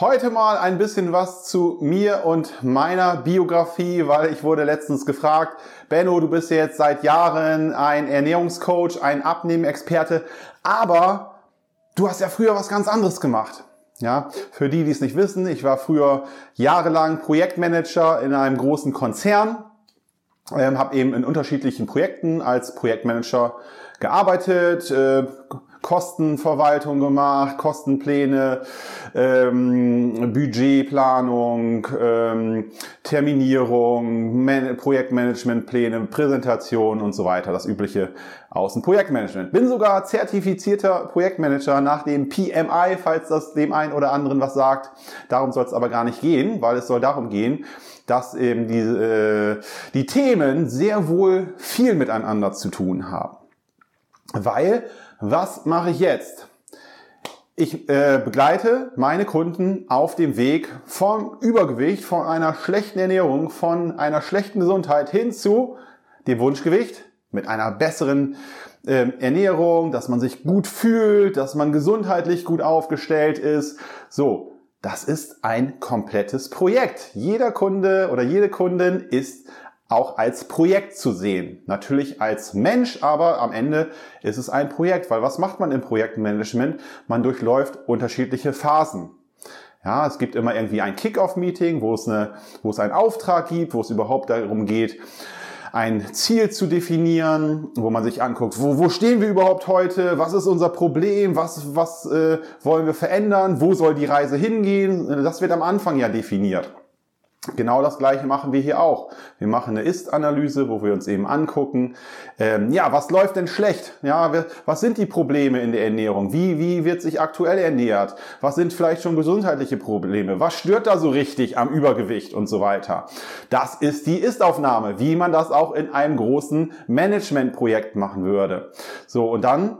Heute mal ein bisschen was zu mir und meiner Biografie, weil ich wurde letztens gefragt, Benno, du bist jetzt seit Jahren ein Ernährungscoach, ein Abnehmexperte, aber du hast ja früher was ganz anderes gemacht. Ja, für die, die es nicht wissen, ich war früher jahrelang Projektmanager in einem großen Konzern, ähm, habe eben in unterschiedlichen Projekten als Projektmanager gearbeitet, äh, Kostenverwaltung gemacht, Kostenpläne, ähm, Budgetplanung, ähm, Terminierung, Man Projektmanagementpläne, Präsentation und so weiter, das übliche Außenprojektmanagement. Bin sogar zertifizierter Projektmanager nach dem PMI, falls das dem einen oder anderen was sagt. Darum soll es aber gar nicht gehen, weil es soll darum gehen, dass eben die, äh, die Themen sehr wohl viel miteinander zu tun haben. Weil was mache ich jetzt? Ich äh, begleite meine Kunden auf dem Weg vom Übergewicht, von einer schlechten Ernährung, von einer schlechten Gesundheit hin zu dem Wunschgewicht mit einer besseren äh, Ernährung, dass man sich gut fühlt, dass man gesundheitlich gut aufgestellt ist. So, das ist ein komplettes Projekt. Jeder Kunde oder jede Kundin ist auch als Projekt zu sehen. Natürlich als Mensch, aber am Ende ist es ein Projekt, weil was macht man im Projektmanagement? Man durchläuft unterschiedliche Phasen. Ja, es gibt immer irgendwie ein Kick-off-Meeting, wo es eine, wo es einen Auftrag gibt, wo es überhaupt darum geht, ein Ziel zu definieren, wo man sich anguckt, wo, wo stehen wir überhaupt heute, was ist unser Problem, was, was äh, wollen wir verändern, wo soll die Reise hingehen. Das wird am Anfang ja definiert. Genau das gleiche machen wir hier auch. Wir machen eine Ist-Analyse, wo wir uns eben angucken, ähm, ja, was läuft denn schlecht? Ja, was sind die Probleme in der Ernährung? Wie, wie wird sich aktuell ernährt? Was sind vielleicht schon gesundheitliche Probleme? Was stört da so richtig am Übergewicht und so weiter? Das ist die Ist-Aufnahme, wie man das auch in einem großen Managementprojekt machen würde. So, und dann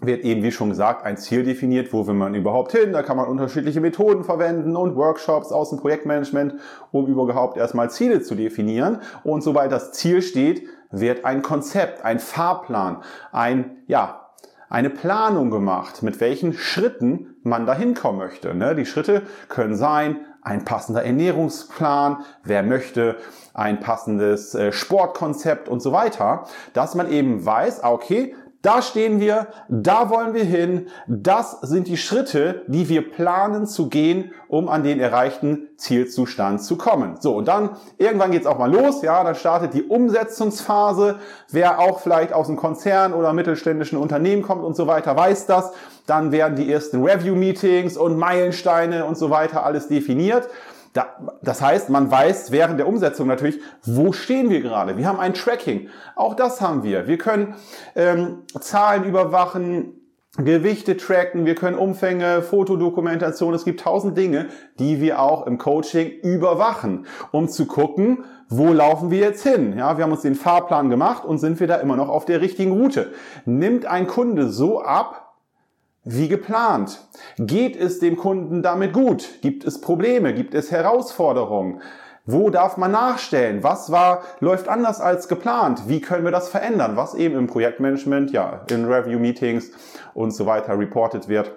wird eben, wie schon gesagt, ein Ziel definiert, wo will man überhaupt hin. Da kann man unterschiedliche Methoden verwenden und Workshops aus dem Projektmanagement, um überhaupt erstmal Ziele zu definieren. Und sobald das Ziel steht, wird ein Konzept, ein Fahrplan, ein, ja, eine Planung gemacht, mit welchen Schritten man dahin kommen möchte. Ne? Die Schritte können sein, ein passender Ernährungsplan, wer möchte, ein passendes äh, Sportkonzept und so weiter, dass man eben weiß, ah, okay, da stehen wir, da wollen wir hin. Das sind die Schritte, die wir planen zu gehen, um an den erreichten Zielzustand zu kommen. So, und dann irgendwann geht's auch mal los. Ja, dann startet die Umsetzungsphase. Wer auch vielleicht aus einem Konzern oder mittelständischen Unternehmen kommt und so weiter, weiß das. Dann werden die ersten Review-Meetings und Meilensteine und so weiter alles definiert. Da, das heißt, man weiß während der Umsetzung natürlich, wo stehen wir gerade. Wir haben ein Tracking. Auch das haben wir. Wir können ähm, Zahlen überwachen, Gewichte tracken, wir können Umfänge, Fotodokumentation, es gibt tausend Dinge, die wir auch im Coaching überwachen, um zu gucken, wo laufen wir jetzt hin? Ja, wir haben uns den Fahrplan gemacht und sind wir da immer noch auf der richtigen Route. Nimmt ein Kunde so ab, wie geplant? Geht es dem Kunden damit gut? Gibt es Probleme? Gibt es Herausforderungen? Wo darf man nachstellen? Was war, läuft anders als geplant? Wie können wir das verändern? Was eben im Projektmanagement, ja, in Review-Meetings und so weiter reported wird,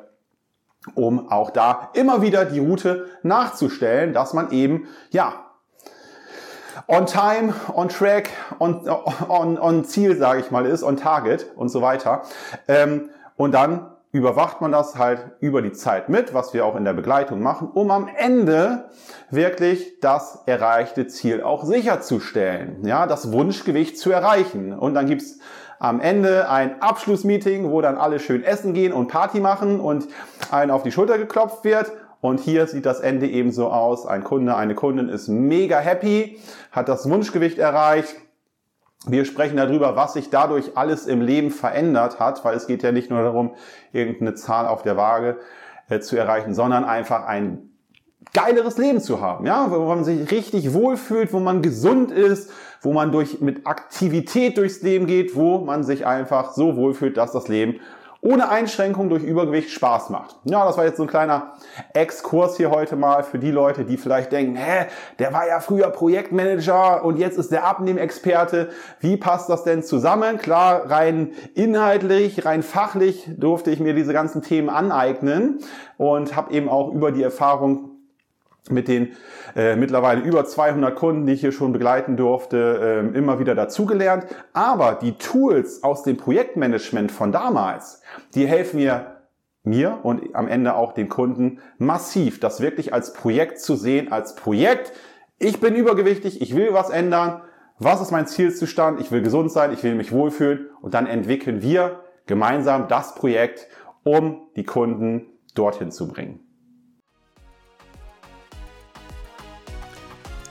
um auch da immer wieder die Route nachzustellen, dass man eben, ja, on time, on track, on, on, on Ziel, sage ich mal, ist, on target und so weiter. Ähm, und dann überwacht man das halt über die Zeit mit, was wir auch in der Begleitung machen, um am Ende wirklich das erreichte Ziel auch sicherzustellen, ja, das Wunschgewicht zu erreichen. Und dann gibt's am Ende ein Abschlussmeeting, wo dann alle schön essen gehen und Party machen und einen auf die Schulter geklopft wird. Und hier sieht das Ende eben so aus. Ein Kunde, eine Kundin ist mega happy, hat das Wunschgewicht erreicht, wir sprechen darüber, was sich dadurch alles im Leben verändert hat, weil es geht ja nicht nur darum, irgendeine Zahl auf der Waage äh, zu erreichen, sondern einfach ein geileres Leben zu haben, ja, wo man sich richtig wohlfühlt, wo man gesund ist, wo man durch, mit Aktivität durchs Leben geht, wo man sich einfach so wohlfühlt, dass das Leben ohne Einschränkung durch Übergewicht Spaß macht. Ja, das war jetzt so ein kleiner Exkurs hier heute mal für die Leute, die vielleicht denken, hä, der war ja früher Projektmanager und jetzt ist der Abnehmexperte. Wie passt das denn zusammen? Klar, rein inhaltlich, rein fachlich durfte ich mir diese ganzen Themen aneignen und habe eben auch über die Erfahrung mit den äh, mittlerweile über 200 Kunden, die ich hier schon begleiten durfte, äh, immer wieder dazugelernt. Aber die Tools aus dem Projektmanagement von damals, die helfen mir, mir und am Ende auch den Kunden massiv, das wirklich als Projekt zu sehen, als Projekt. Ich bin übergewichtig, ich will was ändern. Was ist mein Zielzustand? Ich will gesund sein, ich will mich wohlfühlen und dann entwickeln wir gemeinsam das Projekt, um die Kunden dorthin zu bringen.